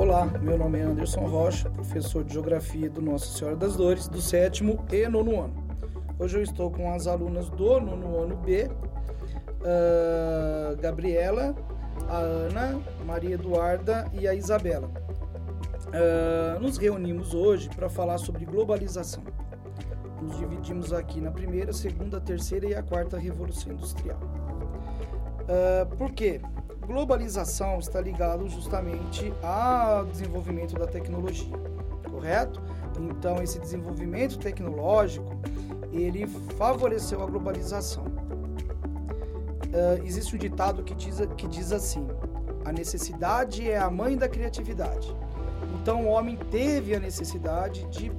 Olá, meu nome é Anderson Rocha, professor de Geografia do Nossa Senhora das Dores, do sétimo e nono ano. Hoje eu estou com as alunas do nono ano B, a Gabriela, a Ana, Maria Eduarda e a Isabela. Uh, nos reunimos hoje para falar sobre globalização. Nos dividimos aqui na primeira, segunda, terceira e a quarta Revolução Industrial. Uh, por quê? Globalização está ligado justamente ao desenvolvimento da tecnologia, correto? Então, esse desenvolvimento tecnológico, ele favoreceu a globalização. Uh, existe um ditado que diz, que diz assim, a necessidade é a mãe da criatividade. Então, o homem teve a necessidade de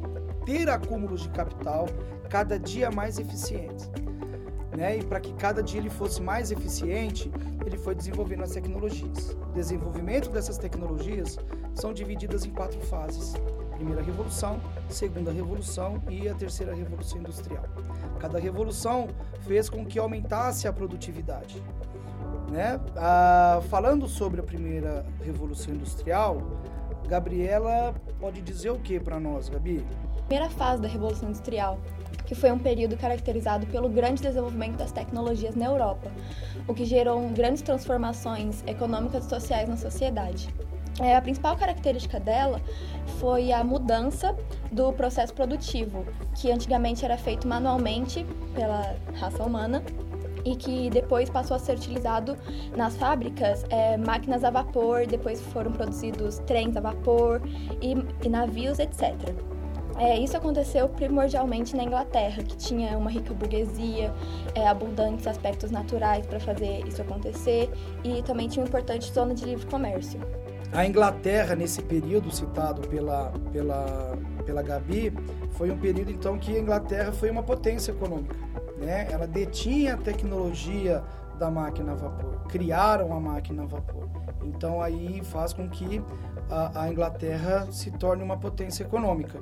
ter acúmulos de capital cada dia mais eficientes né? E para que cada dia ele fosse mais eficiente, ele foi desenvolvendo as tecnologias. O desenvolvimento dessas tecnologias são divididas em quatro fases: primeira revolução, segunda revolução e a terceira revolução industrial. Cada revolução fez com que aumentasse a produtividade. Né? Ah, falando sobre a primeira revolução industrial, Gabriela pode dizer o que para nós, Gabi? Primeira fase da revolução industrial que foi um período caracterizado pelo grande desenvolvimento das tecnologias na Europa, o que gerou grandes transformações econômicas e sociais na sociedade. É, a principal característica dela foi a mudança do processo produtivo, que antigamente era feito manualmente pela raça humana e que depois passou a ser utilizado nas fábricas é, máquinas a vapor, depois foram produzidos trens a vapor e, e navios, etc. É, isso aconteceu primordialmente na Inglaterra, que tinha uma rica burguesia, é, abundantes aspectos naturais para fazer isso acontecer e também tinha uma importante zona de livre comércio. A Inglaterra, nesse período citado pela, pela, pela Gabi, foi um período então que a Inglaterra foi uma potência econômica. Né? Ela detinha a tecnologia da máquina a vapor, criaram a máquina a vapor. Então aí faz com que a, a Inglaterra se torne uma potência econômica.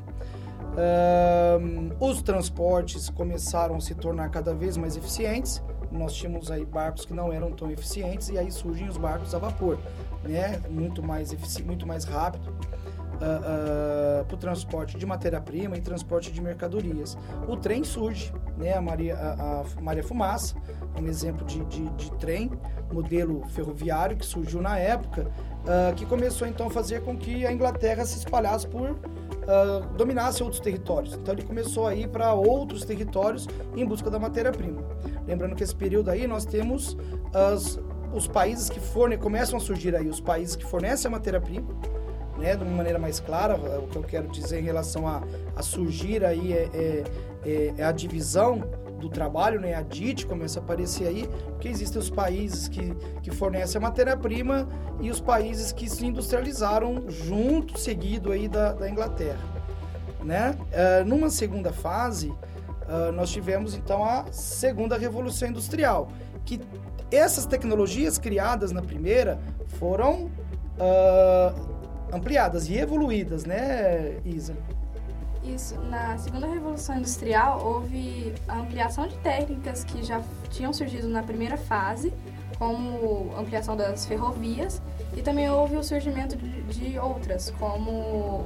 Uh, os transportes começaram a se tornar cada vez mais eficientes. Nós tínhamos aí barcos que não eram tão eficientes e aí surgem os barcos a vapor, né? Muito mais eficiente, muito mais rápido. Uh, uh, para o transporte de matéria-prima e transporte de mercadorias. O trem surge, né? a, Maria, a, a Maria Fumaça, um exemplo de, de, de, trem, modelo ferroviário que surgiu na época, uh, que começou então a fazer com que a Inglaterra se espalhasse por uh, dominasse outros territórios. Então ele começou a ir para outros territórios em busca da matéria-prima. Lembrando que esse período aí nós temos as, os países que forne, começam a surgir aí, os países que fornecem a matéria-prima, né, de uma maneira mais clara, o que eu quero dizer em relação a, a surgir aí é, é, é, é a divisão do trabalho, né? A DIT começa a aparecer aí, porque existem os países que, que fornecem a matéria-prima e os países que se industrializaram junto, seguido aí da, da Inglaterra, né? Uh, numa segunda fase, uh, nós tivemos então a segunda revolução industrial, que essas tecnologias criadas na primeira foram uh, ampliadas e evoluídas, né, Isa? Isso. Na segunda revolução industrial houve a ampliação de técnicas que já tinham surgido na primeira fase, como ampliação das ferrovias, e também houve o surgimento de, outras, como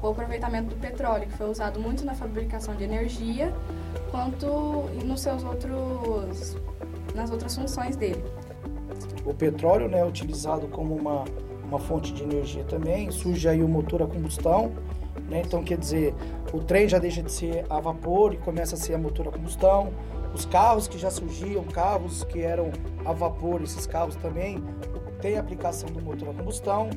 o aproveitamento do petróleo, que foi usado muito na fabricação de energia, quanto nos seus outros nas outras funções dele. O petróleo, né, é utilizado como uma uma fonte de energia também, surge aí o motor a combustão, né? Então, quer dizer, o trem já deixa de ser a vapor e começa a ser a motor a combustão. Os carros que já surgiam, carros que eram a vapor, esses carros também têm aplicação do motor a combustão.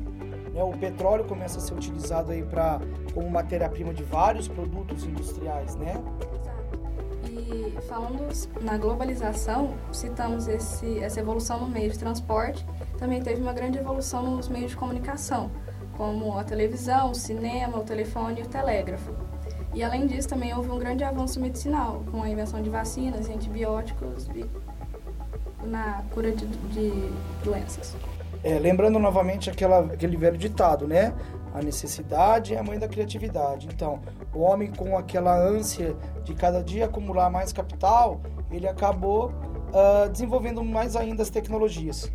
Né? O petróleo começa a ser utilizado aí para como matéria-prima de vários produtos industriais, né? E falando na globalização, citamos esse, essa evolução no meio de transporte, também teve uma grande evolução nos meios de comunicação como a televisão, o cinema, o telefone e o telégrafo. E além disso, também houve um grande avanço medicinal, com a invenção de vacinas e antibióticos na cura de, de doenças. É, lembrando novamente aquela, aquele velho ditado, né? A necessidade é a mãe da criatividade. Então, o homem com aquela ânsia de cada dia acumular mais capital, ele acabou uh, desenvolvendo mais ainda as tecnologias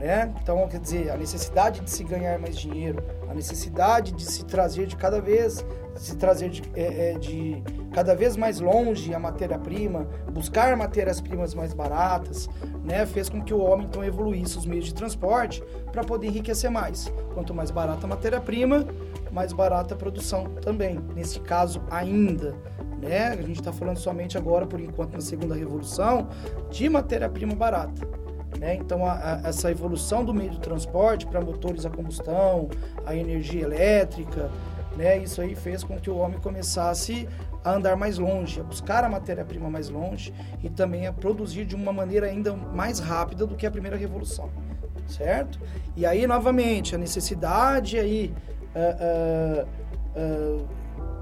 Né? Então, quer dizer, a necessidade de se ganhar mais dinheiro, a necessidade de se trazer de cada vez, se trazer de, é, é, de cada vez mais longe a matéria-prima, buscar matérias-primas mais baratas, né, fez com que o homem então evoluísse os meios de transporte para poder enriquecer mais. Quanto mais barata a matéria-prima, mais barata a produção também. Nesse caso, ainda. Né? A gente está falando somente agora, por enquanto, na segunda revolução, de matéria-prima barata. Né? Então, a, a, essa evolução do meio de transporte para motores a combustão, a energia elétrica, né? isso aí fez com que o homem começasse a andar mais longe, a buscar a matéria-prima mais longe e também a produzir de uma maneira ainda mais rápida do que a primeira revolução, certo? E aí, novamente, a necessidade aí... Uh, uh, uh,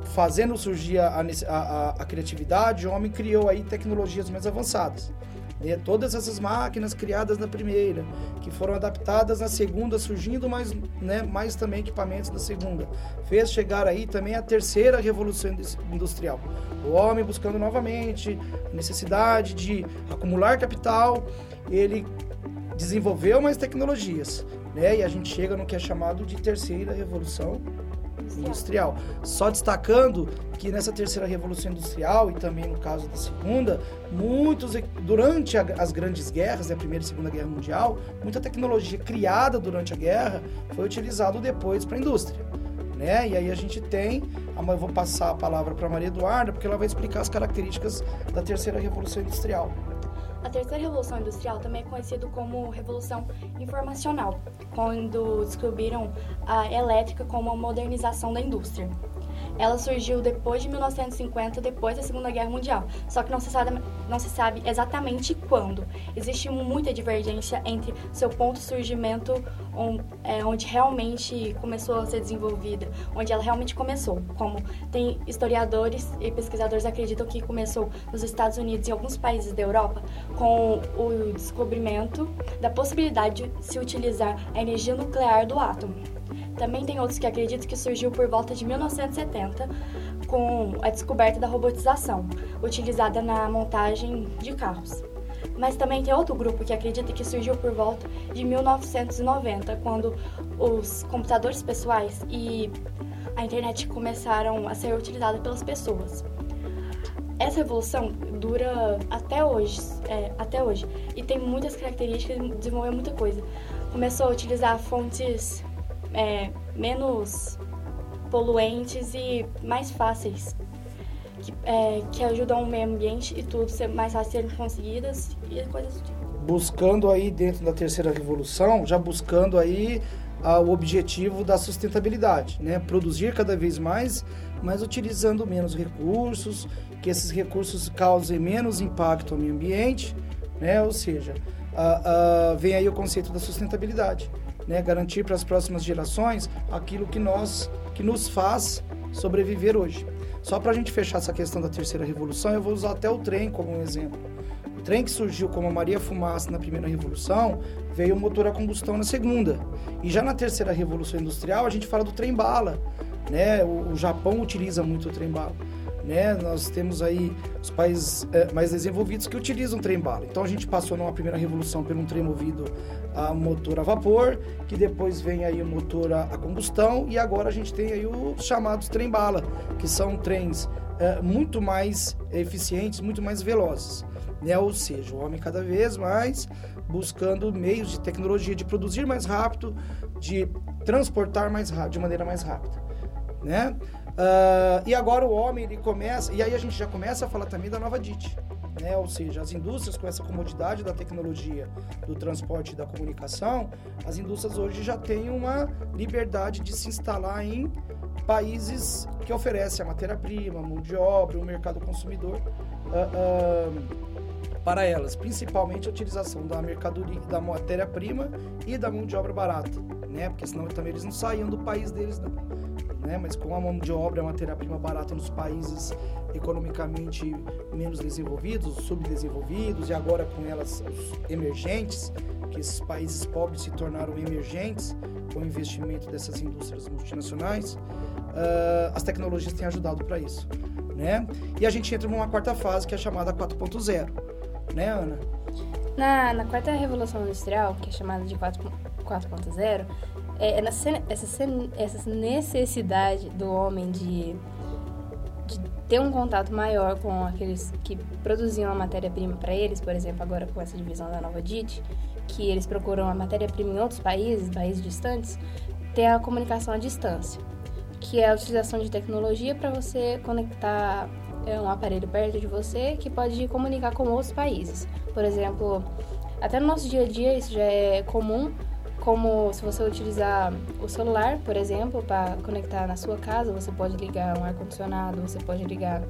fazendo surgir a, a, a, criatividade, o homem criou aí tecnologias mais avançadas. Né? Todas essas máquinas criadas na primeira, que foram adaptadas na segunda, surgindo mais, né, mais também equipamentos da segunda, fez chegar aí também a terceira revolução industrial. O homem buscando novamente a necessidade de acumular capital, ele desenvolveu mais tecnologias, né? E a gente chega no que é chamado de terceira revolução industrial. Só destacando que nessa terceira revolução industrial e também no caso da segunda, muitos durante a, as grandes guerras, né, a primeira e segunda guerra mundial, muita tecnologia criada durante a guerra foi utilizada depois para a indústria. Né? E aí a gente tem, eu vou passar a palavra para Maria Eduarda, porque ela vai explicar as características da terceira revolução industrial. A terceira revolução industrial também é conhecida como revolução informacional, quando descobriram a elétrica como a modernização da indústria. Ela surgiu depois de 1950, depois da Segunda Guerra Mundial, só que não se sabe, não se sabe exatamente quando. Existe muita divergência entre seu ponto de surgimento, é, onde realmente começou a ser desenvolvida, onde ela realmente começou. Como tem historiadores e pesquisadores acreditam que começou nos Estados Unidos e alguns países da Europa com o descobrimento da possibilidade de se utilizar a energia nuclear do átomo. Também tem outros que acreditam que surgiu por volta de 1970 com a descoberta da robotização, utilizada na montagem de carros. Mas também tem outro grupo que acredita que surgiu por volta de 1990, quando os computadores pessoais e a internet começaram a ser utilizados pelas pessoas. Essa revolução dura até hoje, é, até hoje e tem muitas características, desenvolveu muita coisa. Começou a utilizar fontes é, menos poluentes e mais fáceis, que, é, que ajudam o meio ambiente e tudo ser mais fácil serem conseguidas e coisas do tipo. Buscando aí dentro da terceira revolução, já buscando aí ah, o objetivo da sustentabilidade, né? Produzir cada vez mais, mas utilizando menos recursos, que esses recursos causem menos impacto ao meio ambiente, né? Ou seja, ah, ah, vem aí o conceito da sustentabilidade né, garantir para as próximas gerações aquilo que nós que nos faz sobreviver hoje. Só para a gente fechar essa questão da terceira revolução, eu vou usar até o trem como um exemplo. O trem que surgiu como Maria Fumaça na primeira revolução, veio o motor a combustão na segunda. E já na terceira revolução industrial, a gente fala do trem bala. Né? O, o Japão utiliza muito o trem bala. Né? Nós temos aí os países é, mais desenvolvidos que utilizam trem-bala. Então a gente passou numa primeira revolução por um trem movido a motor a vapor, que depois vem aí o motor a, a combustão e agora a gente tem aí os chamados trem-bala, que são trens é, muito mais eficientes, muito mais velozes. Né? Ou seja, o homem cada vez mais buscando meios de tecnologia de produzir mais rápido, de transportar mais rápido, de maneira mais rápida. Né? Uh, e agora o homem ele começa, e aí a gente já começa a falar também da nova DIT. Né? Ou seja, as indústrias com essa comodidade da tecnologia, do transporte e da comunicação, as indústrias hoje já têm uma liberdade de se instalar em países que oferecem a matéria-prima, mão de obra, o mercado consumidor uh, uh, para elas, principalmente a utilização da mercadoria, da matéria-prima e da mão de obra barata, né? Porque senão também eles não saíam do país deles não né? Mas com a mão de obra, a matéria-prima barata nos países economicamente menos desenvolvidos, subdesenvolvidos e agora com elas os emergentes, que esses países pobres se tornaram emergentes com o investimento dessas indústrias multinacionais, uh, as tecnologias têm ajudado para isso, né? E a gente entra numa quarta fase que é chamada 4.0, né, Ana? Na, na quarta revolução industrial, que é chamada de 4.0, é, essa, essa necessidade do homem de, de ter um contato maior com aqueles que produziam a matéria-prima para eles, por exemplo, agora com essa divisão da Nova DIT, que eles procuram a matéria-prima em outros países, países distantes, ter a comunicação à distância, que é a utilização de tecnologia para você conectar é, um aparelho perto de você que pode comunicar com outros países. Por exemplo, até no nosso dia a dia isso já é comum, como se você utilizar o celular, por exemplo, para conectar na sua casa, você pode ligar um ar-condicionado, você pode ligar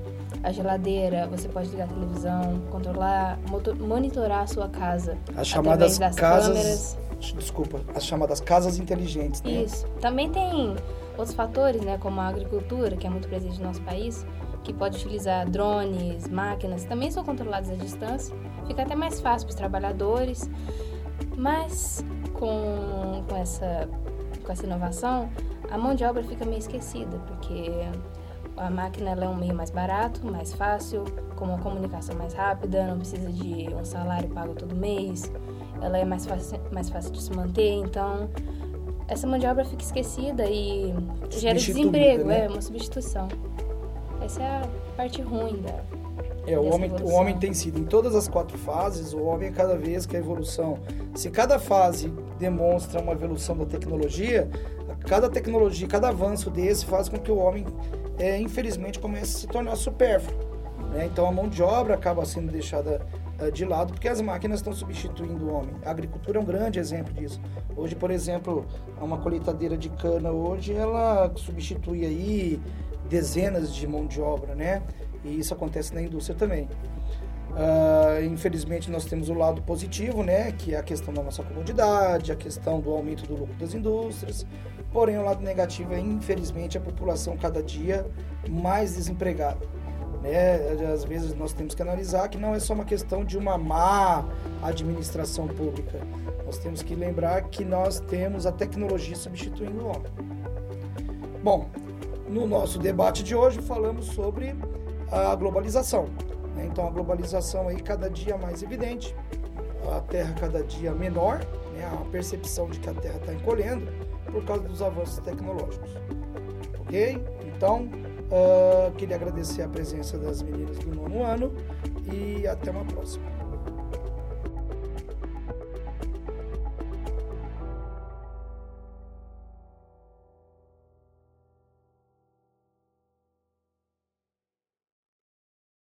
a geladeira, você pode ligar a televisão, controlar, monitorar a sua casa. As chamadas das casas. Câmeras. Desculpa, as chamadas casas inteligentes, né? Isso. Também tem outros fatores, né, como a agricultura, que é muito presente no nosso país, que pode utilizar drones, máquinas, também são controladas à distância. Fica até mais fácil para os trabalhadores. Mas com, com, essa, com essa inovação, a mão de obra fica meio esquecida, porque a máquina é um meio mais barato, mais fácil, com uma comunicação mais rápida, não precisa de um salário pago todo mês, ela é mais fácil, mais fácil de se manter, então essa mão de obra fica esquecida e gera desemprego, né? é uma substituição. Essa é a parte ruim da, é, o homem, o homem tem sido em todas as quatro fases, o homem é cada vez que a evolução. Se cada fase demonstra uma evolução da tecnologia, cada tecnologia, cada avanço desse faz com que o homem, é, infelizmente, comece a se tornar supérfluo. Né? Então a mão de obra acaba sendo deixada é, de lado porque as máquinas estão substituindo o homem. A agricultura é um grande exemplo disso. Hoje, por exemplo, uma colheitadeira de cana hoje ela substitui aí dezenas de mão de obra, né? E isso acontece na indústria também. Uh, infelizmente nós temos o lado positivo, né, que é a questão da nossa comodidade, a questão do aumento do lucro das indústrias. Porém, o lado negativo é, infelizmente, a população cada dia mais desempregada. Né? Às vezes nós temos que analisar que não é só uma questão de uma má administração pública. Nós temos que lembrar que nós temos a tecnologia substituindo o homem. Bom, no nosso debate de hoje falamos sobre a globalização. Né? Então a globalização aí cada dia mais evidente, a Terra cada dia menor, né? a percepção de que a Terra está encolhendo por causa dos avanços tecnológicos. Ok? Então uh, queria agradecer a presença das meninas do nono ano e até uma próxima.